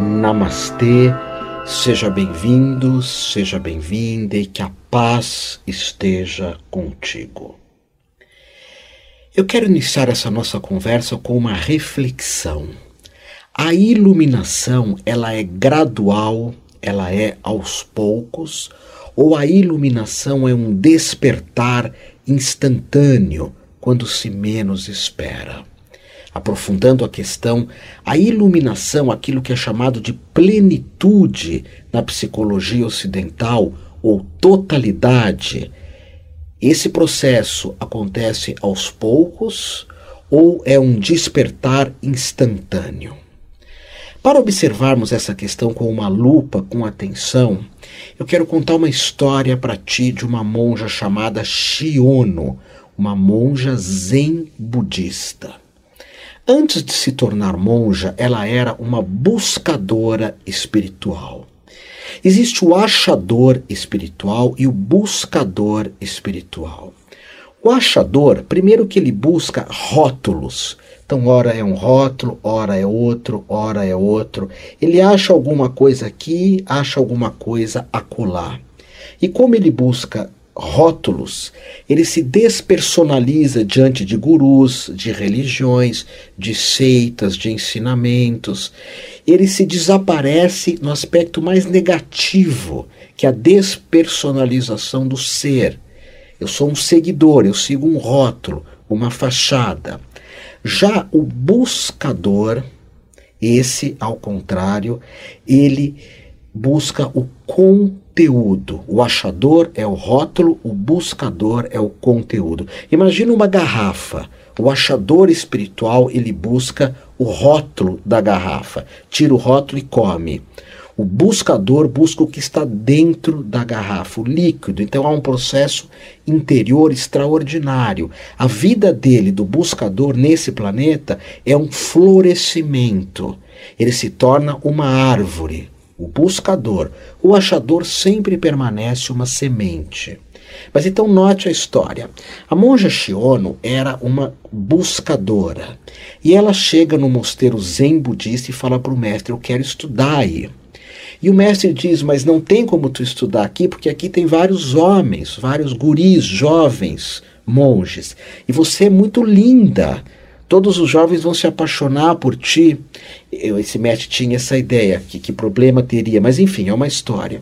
Namastê, seja bem-vindo, seja bem-vinda e que a paz esteja contigo. Eu quero iniciar essa nossa conversa com uma reflexão. A iluminação, ela é gradual, ela é aos poucos, ou a iluminação é um despertar instantâneo quando se menos espera? Aprofundando a questão, a iluminação, aquilo que é chamado de plenitude na psicologia ocidental ou totalidade, esse processo acontece aos poucos ou é um despertar instantâneo? Para observarmos essa questão com uma lupa, com atenção, eu quero contar uma história para ti de uma monja chamada Shiono, uma monja zen budista. Antes de se tornar monja, ela era uma buscadora espiritual. Existe o achador espiritual e o buscador espiritual. O achador, primeiro que ele busca rótulos. Então, ora é um rótulo, ora é outro, ora é outro. Ele acha alguma coisa aqui, acha alguma coisa acolá. E como ele busca rótulos, ele se despersonaliza diante de gurus, de religiões, de seitas, de ensinamentos. Ele se desaparece no aspecto mais negativo, que é a despersonalização do ser. Eu sou um seguidor, eu sigo um rótulo, uma fachada. Já o buscador, esse, ao contrário, ele busca o conteúdo. O achador é o rótulo, o buscador é o conteúdo. Imagina uma garrafa. O achador espiritual, ele busca o rótulo da garrafa. Tira o rótulo e come. O buscador busca o que está dentro da garrafa, o líquido. Então há um processo interior extraordinário. A vida dele, do buscador nesse planeta, é um florescimento. Ele se torna uma árvore o buscador. O achador sempre permanece uma semente. Mas então note a história. A monja Shiono era uma buscadora. E ela chega no mosteiro zen budista e fala para o mestre: Eu quero estudar aí. E o mestre diz: Mas não tem como tu estudar aqui, porque aqui tem vários homens, vários guris, jovens, monges. E você é muito linda. Todos os jovens vão se apaixonar por ti. Esse mestre tinha essa ideia, que, que problema teria, mas enfim, é uma história.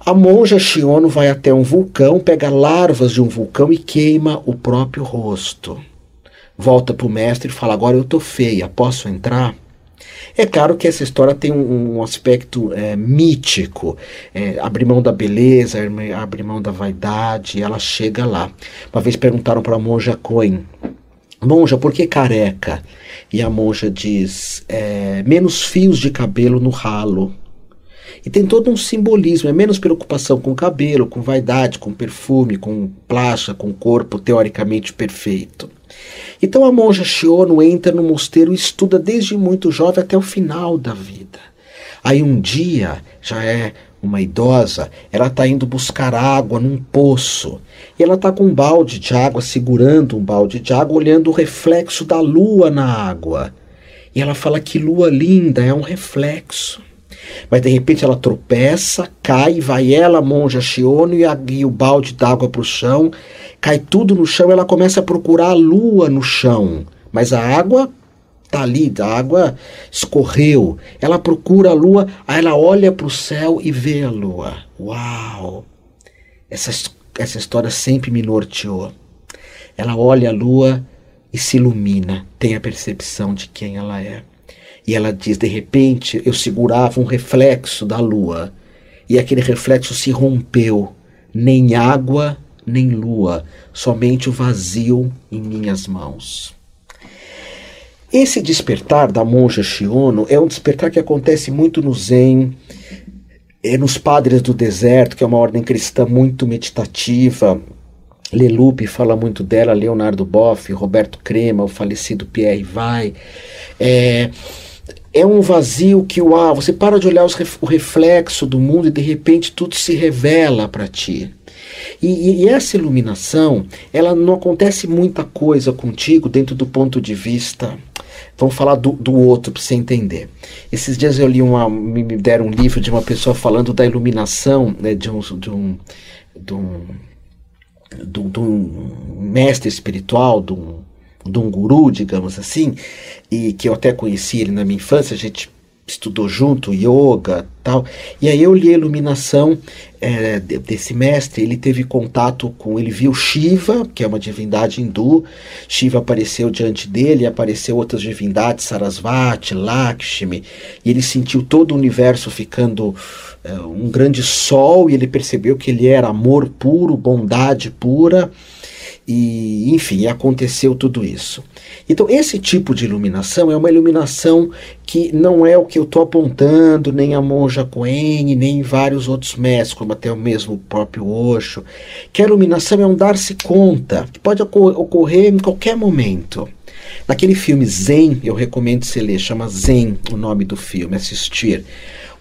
A monja Shiono vai até um vulcão, pega larvas de um vulcão e queima o próprio rosto. Volta para o mestre e fala: Agora eu estou feia, posso entrar? É claro que essa história tem um, um aspecto é, mítico, é, abrir mão da beleza, abrir mão da vaidade, ela chega lá. Uma vez perguntaram para a monja Coen, Monja, por que careca? E a monja diz: é, menos fios de cabelo no ralo. E tem todo um simbolismo, é menos preocupação com cabelo, com vaidade, com perfume, com plástica, com corpo teoricamente perfeito. Então a monja Shiono entra no mosteiro e estuda desde muito jovem até o final da vida. Aí um dia, já é uma idosa, ela está indo buscar água num poço. E ela está com um balde de água, segurando um balde de água, olhando o reflexo da lua na água. E ela fala que lua linda, é um reflexo. Mas de repente ela tropeça, cai, vai ela, monja Shiono, e, a, e o balde d'água para o chão, cai tudo no chão, ela começa a procurar a lua no chão. Mas a água está ali, a água escorreu. Ela procura a lua, aí ela olha para o céu e vê a lua. Uau! Essa, essa história sempre me norteou. Ela olha a lua e se ilumina, tem a percepção de quem ela é. E ela diz: de repente eu segurava um reflexo da lua, e aquele reflexo se rompeu. Nem água, nem lua, somente o vazio em minhas mãos. Esse despertar da monja Shiono é um despertar que acontece muito no Zen, é nos Padres do Deserto, que é uma ordem cristã muito meditativa. Lelupe fala muito dela, Leonardo Boff, Roberto Crema, o falecido Pierre Vai. É, é um vazio que uau, você para de olhar os, o reflexo do mundo e de repente tudo se revela para ti. E, e, essa iluminação, ela não acontece muita coisa contigo dentro do ponto de vista vamos falar do, do outro para você entender. Esses dias eu li uma, me deram um livro de uma pessoa falando da iluminação, né, de um, de um, de um, de um, mestre espiritual, de um, de um guru, digamos assim, e que eu até conheci ele na minha infância, a gente estudou junto yoga tal. E aí eu li a iluminação é, desse mestre. Ele teve contato com ele viu Shiva que é uma divindade hindu. Shiva apareceu diante dele apareceu outras divindades Sarasvati Lakshmi. E ele sentiu todo o universo ficando é, um grande sol. E ele percebeu que ele era amor puro bondade pura e enfim aconteceu tudo isso então, esse tipo de iluminação é uma iluminação que não é o que eu estou apontando, nem a monja Coen, nem vários outros mestres, como até o mesmo próprio Osho, que a iluminação é um dar-se conta, que pode ocorrer em qualquer momento. Naquele filme Zen, eu recomendo você ler, chama Zen o nome do filme, assistir.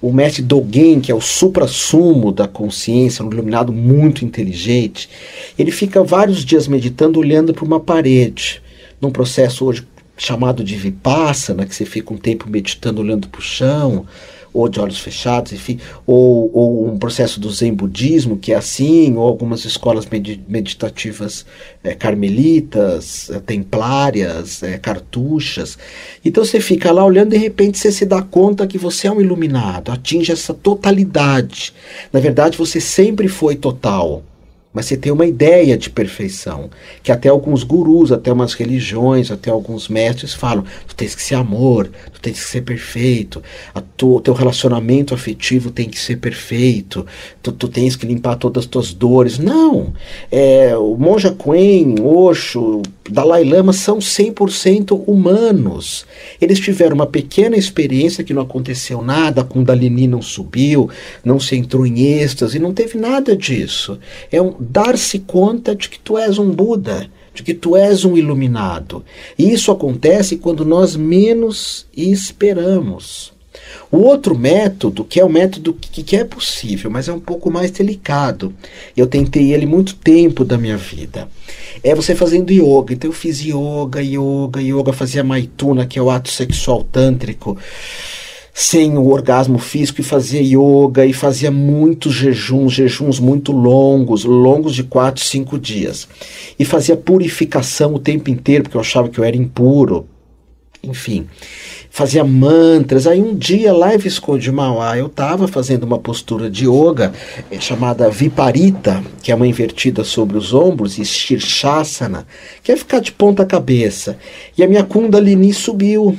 O mestre Dogen, que é o supra-sumo da consciência, um iluminado muito inteligente, ele fica vários dias meditando, olhando para uma parede num processo hoje chamado de vipassana, que você fica um tempo meditando olhando para o chão, ou de olhos fechados, enfim, ou, ou, um processo do Zen budismo, que é assim, ou algumas escolas meditativas é, carmelitas, é, templárias, é, cartuchas. Então você fica lá olhando e de repente você se dá conta que você é um iluminado, atinge essa totalidade. Na verdade, você sempre foi total mas você tem uma ideia de perfeição, que até alguns gurus, até umas religiões, até alguns mestres falam: tu tens que ser amor, tu tens que ser perfeito, o teu relacionamento afetivo tem que ser perfeito, tu, tu tens que limpar todas as tuas dores. Não! É, o Monja Quen, Osho, Dalai Lama são 100% humanos. Eles tiveram uma pequena experiência que não aconteceu nada, Kundalini não subiu, não se entrou em êxtase, não teve nada disso. É um dar-se conta de que tu és um Buda, de que tu és um iluminado. E isso acontece quando nós menos esperamos. O outro método, que é o método que, que é possível, mas é um pouco mais delicado, eu tentei ele muito tempo da minha vida, é você fazendo yoga. Então eu fiz yoga, yoga, yoga, fazia maituna, que é o ato sexual tântrico sem o orgasmo físico e fazia yoga e fazia muitos jejuns, jejuns muito longos, longos de 4, 5 dias. E fazia purificação o tempo inteiro, porque eu achava que eu era impuro. Enfim, fazia mantras. Aí um dia lá em Visconde de Mauá eu estava fazendo uma postura de yoga eh, chamada Viparita, que é uma invertida sobre os ombros, e Shirshasana, que é ficar de ponta cabeça. E a minha Kundalini subiu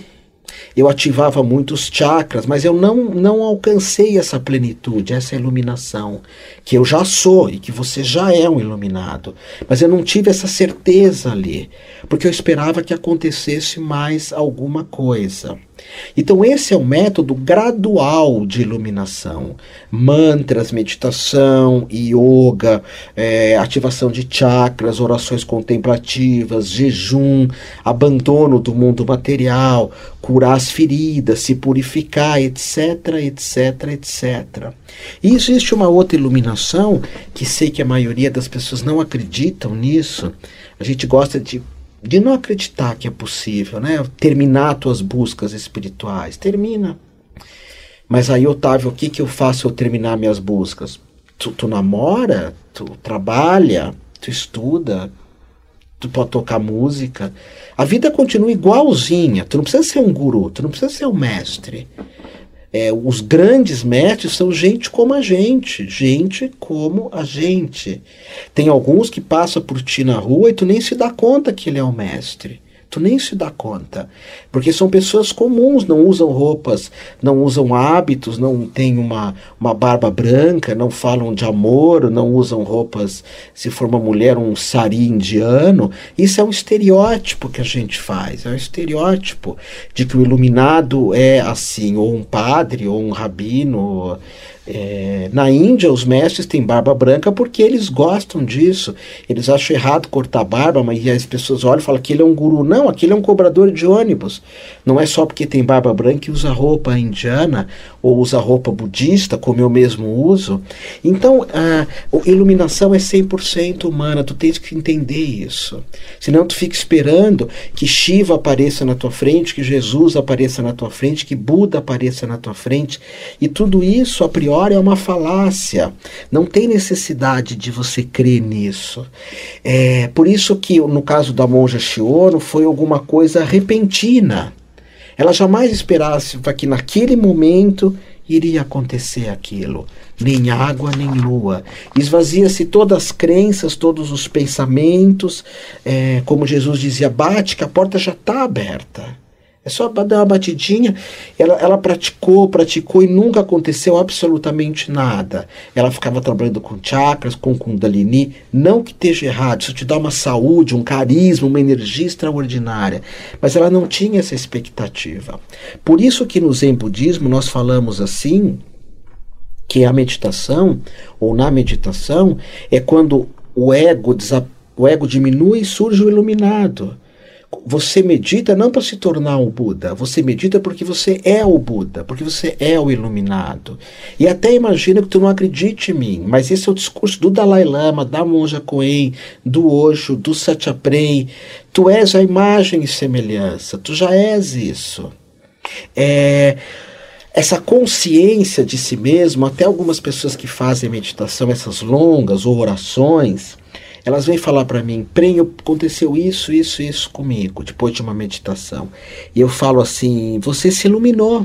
eu ativava muitos chakras, mas eu não, não alcancei essa plenitude, essa iluminação, que eu já sou e que você já é um iluminado. Mas eu não tive essa certeza ali, porque eu esperava que acontecesse mais alguma coisa. Então, esse é o método gradual de iluminação. Mantras, meditação, yoga, é, ativação de chakras, orações contemplativas, jejum, abandono do mundo material, curar as feridas, se purificar, etc, etc, etc. E existe uma outra iluminação que sei que a maioria das pessoas não acreditam nisso. A gente gosta de de não acreditar que é possível, né? Terminar tuas buscas espirituais. Termina. Mas aí, Otávio, o que, que eu faço eu terminar minhas buscas? Tu, tu namora, tu trabalha, tu estuda, tu pode tocar música. A vida continua igualzinha. Tu não precisa ser um guru, tu não precisa ser um mestre. É, os grandes mestres são gente como a gente, gente como a gente. Tem alguns que passam por ti na rua e tu nem se dá conta que ele é um mestre tu nem se dá conta. Porque são pessoas comuns, não usam roupas, não usam hábitos, não têm uma, uma barba branca, não falam de amor, não usam roupas, se for uma mulher, um sari indiano. Isso é um estereótipo que a gente faz, é um estereótipo de que o iluminado é assim, ou um padre, ou um rabino É, na Índia, os mestres têm barba branca porque eles gostam disso. Eles acham errado cortar barba, mas as pessoas olham e falam que ele é um guru. Não, aquele é um cobrador de ônibus. Não é só porque tem barba branca e usa roupa indiana ou usa roupa budista, como eu mesmo uso. Então, a iluminação é 100% humana. Tu tens que entender isso. Senão, tu fica esperando que Shiva apareça na tua frente, que Jesus apareça na tua frente, que Buda apareça na tua frente. E tudo isso, a priori, é uma falácia. Não tem necessidade de você crer nisso. É por isso que no caso da monja Shiono foi alguma coisa repentina. Ela jamais esperasse que naquele momento iria acontecer aquilo. Nem água, nem lua. Esvazia-se todas as crenças, todos os pensamentos. É, como Jesus dizia, bate que a porta já está aberta. É só dar uma batidinha. Ela, ela praticou, praticou e nunca aconteceu absolutamente nada. Ela ficava trabalhando com chakras, com Kundalini. Não que esteja errado, isso te dá uma saúde, um carisma, uma energia extraordinária. Mas ela não tinha essa expectativa. Por isso que no Zen Budismo nós falamos assim, que a meditação, ou na meditação, é quando o ego, o ego diminui e surge o iluminado. Você medita não para se tornar um Buda, você medita porque você é o Buda, porque você é o iluminado. E até imagina que tu não acredite em mim, mas esse é o discurso do Dalai Lama, da monja Coen, do Osho, do Satyaprem. Tu és a imagem e semelhança, tu já és isso. É, essa consciência de si mesmo, até algumas pessoas que fazem meditação, essas longas ou orações, elas vêm falar para mim, Prenho, aconteceu isso, isso, isso comigo, depois de uma meditação. E eu falo assim: você se iluminou.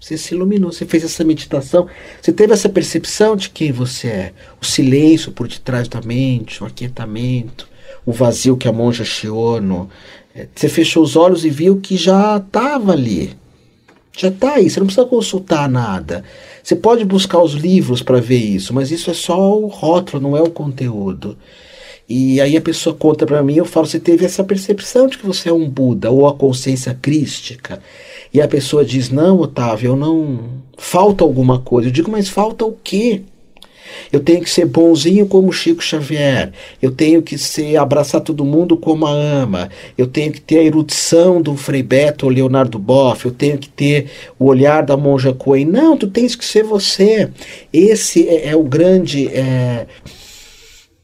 Você se iluminou, você fez essa meditação, você teve essa percepção de quem você é. O silêncio por detrás da mente, o aquietamento, o vazio que a monja Shiono. É, você fechou os olhos e viu que já estava ali. Já está aí, você não precisa consultar nada. Você pode buscar os livros para ver isso, mas isso é só o rótulo, não é o conteúdo. E aí a pessoa conta para mim, eu falo, você teve essa percepção de que você é um Buda ou a consciência crística? E a pessoa diz, não, Otávio, eu não. Falta alguma coisa. Eu digo, mas falta o quê? Eu tenho que ser bonzinho como Chico Xavier. Eu tenho que ser abraçar todo mundo como a ama. Eu tenho que ter a erudição do Frei Beto ou Leonardo Boff. Eu tenho que ter o olhar da monja Coen. Não, tu tens que ser você. Esse é, é o grande. É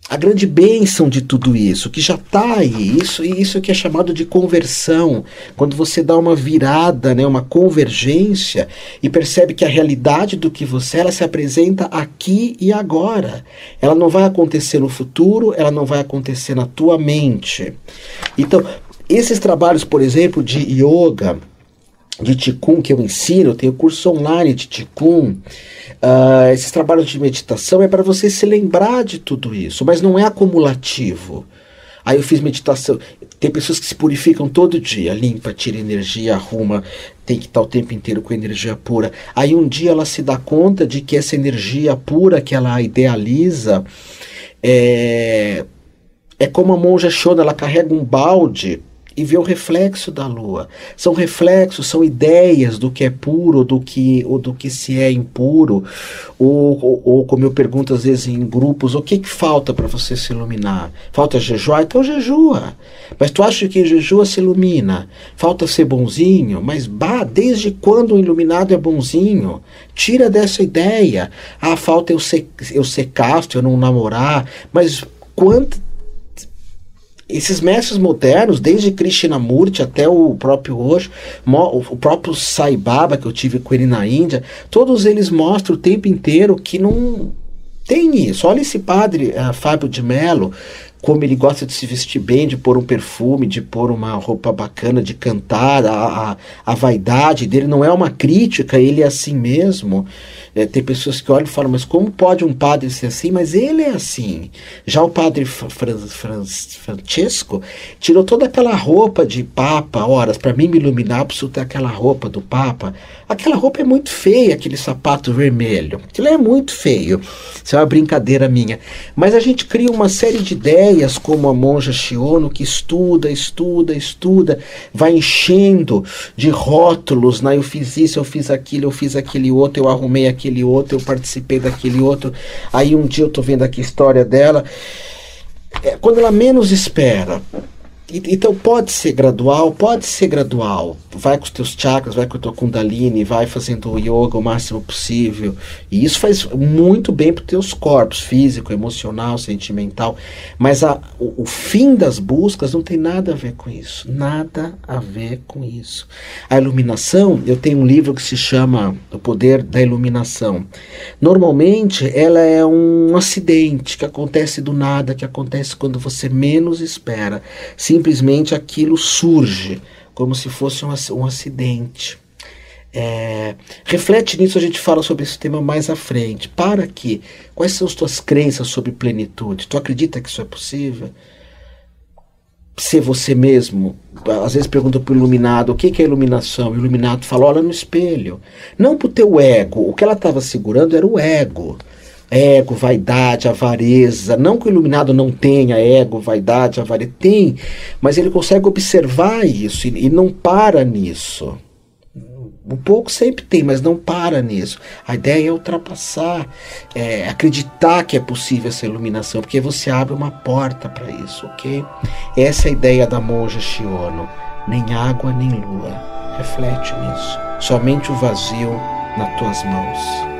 a grande bênção de tudo isso, que já está aí, isso, isso que é chamado de conversão, quando você dá uma virada, né, uma convergência e percebe que a realidade do que você é, ela se apresenta aqui e agora. Ela não vai acontecer no futuro, ela não vai acontecer na tua mente. Então, esses trabalhos, por exemplo, de yoga, de Ticum que eu ensino, eu tenho curso online de Ticum. Uh, esses trabalhos de meditação é para você se lembrar de tudo isso, mas não é acumulativo. Aí eu fiz meditação. Tem pessoas que se purificam todo dia, limpa, tira energia, arruma, tem que estar o tempo inteiro com energia pura. Aí um dia ela se dá conta de que essa energia pura que ela idealiza é, é como a monja Shona, ela carrega um balde e vê o reflexo da lua. São reflexos, são ideias do que é puro, do que, ou do que se é impuro. Ou, ou, ou como eu pergunto às vezes em grupos, o que, que falta para você se iluminar? Falta jejuar? Então jejua. Mas tu acha que jejua se ilumina? Falta ser bonzinho? Mas bah, desde quando o iluminado é bonzinho? Tira dessa ideia. Ah, falta eu ser, eu ser casto, eu não namorar. Mas quanto esses mestres modernos, desde Krishnamurti até o próprio Osho, o próprio Sai Baba que eu tive com ele na Índia, todos eles mostram o tempo inteiro que não tem isso. Olha esse padre uh, Fábio de Mello, como ele gosta de se vestir bem, de pôr um perfume, de pôr uma roupa bacana, de cantar, a, a, a vaidade dele não é uma crítica, ele é assim mesmo. É, tem pessoas que olham e falam, mas como pode um padre ser assim? Mas ele é assim. Já o padre Fran, Fran, Francesco tirou toda aquela roupa de papa, horas, para mim me iluminar, preciso ter aquela roupa do papa. Aquela roupa é muito feia, aquele sapato vermelho. Aquilo é muito feio. Isso é uma brincadeira minha. Mas a gente cria uma série de ideias como a monja Shiono, que estuda, estuda, estuda, vai enchendo de rótulos, né? eu fiz isso, eu fiz aquilo, eu fiz aquele outro, eu arrumei aquele outro, eu participei daquele outro. Aí um dia eu estou vendo aqui a história dela, é, quando ela menos espera, então pode ser gradual, pode ser gradual. Vai com os teus chakras, vai com a tua kundalini, vai fazendo o yoga o máximo possível. E isso faz muito bem para os teus corpos, físico, emocional, sentimental. Mas a, o, o, fim das buscas não tem nada a ver com isso. Nada a ver com isso. A iluminação, eu tenho um livro que se chama O Poder da Iluminação. Normalmente ela é um acidente que acontece do nada, que acontece quando você menos espera. Se simplesmente aquilo surge como se fosse um, acidente. É, reflete nisso, a gente fala sobre esse tema mais à frente. Para que? Quais são as tuas crenças sobre plenitude? Tu acredita que isso é possível? Ser você mesmo. Às vezes pergunta para o iluminado o que, que é iluminação. O iluminado fala: olha no espelho. Não para o teu ego. O que ela estava segurando era o ego ego, vaidade, avareza. Não que o iluminado não tenha ego, vaidade, avareza. Tem, mas ele consegue observar isso e, e não para nisso. Um pouco sempre tem, mas não para nisso. A ideia é ultrapassar, é, acreditar que é possível essa iluminação, porque você abre uma porta para isso, ok? Essa é a ideia da monja Shiono. Nem água, nem lua. Reflete nisso. Somente o vazio nas tuas mãos.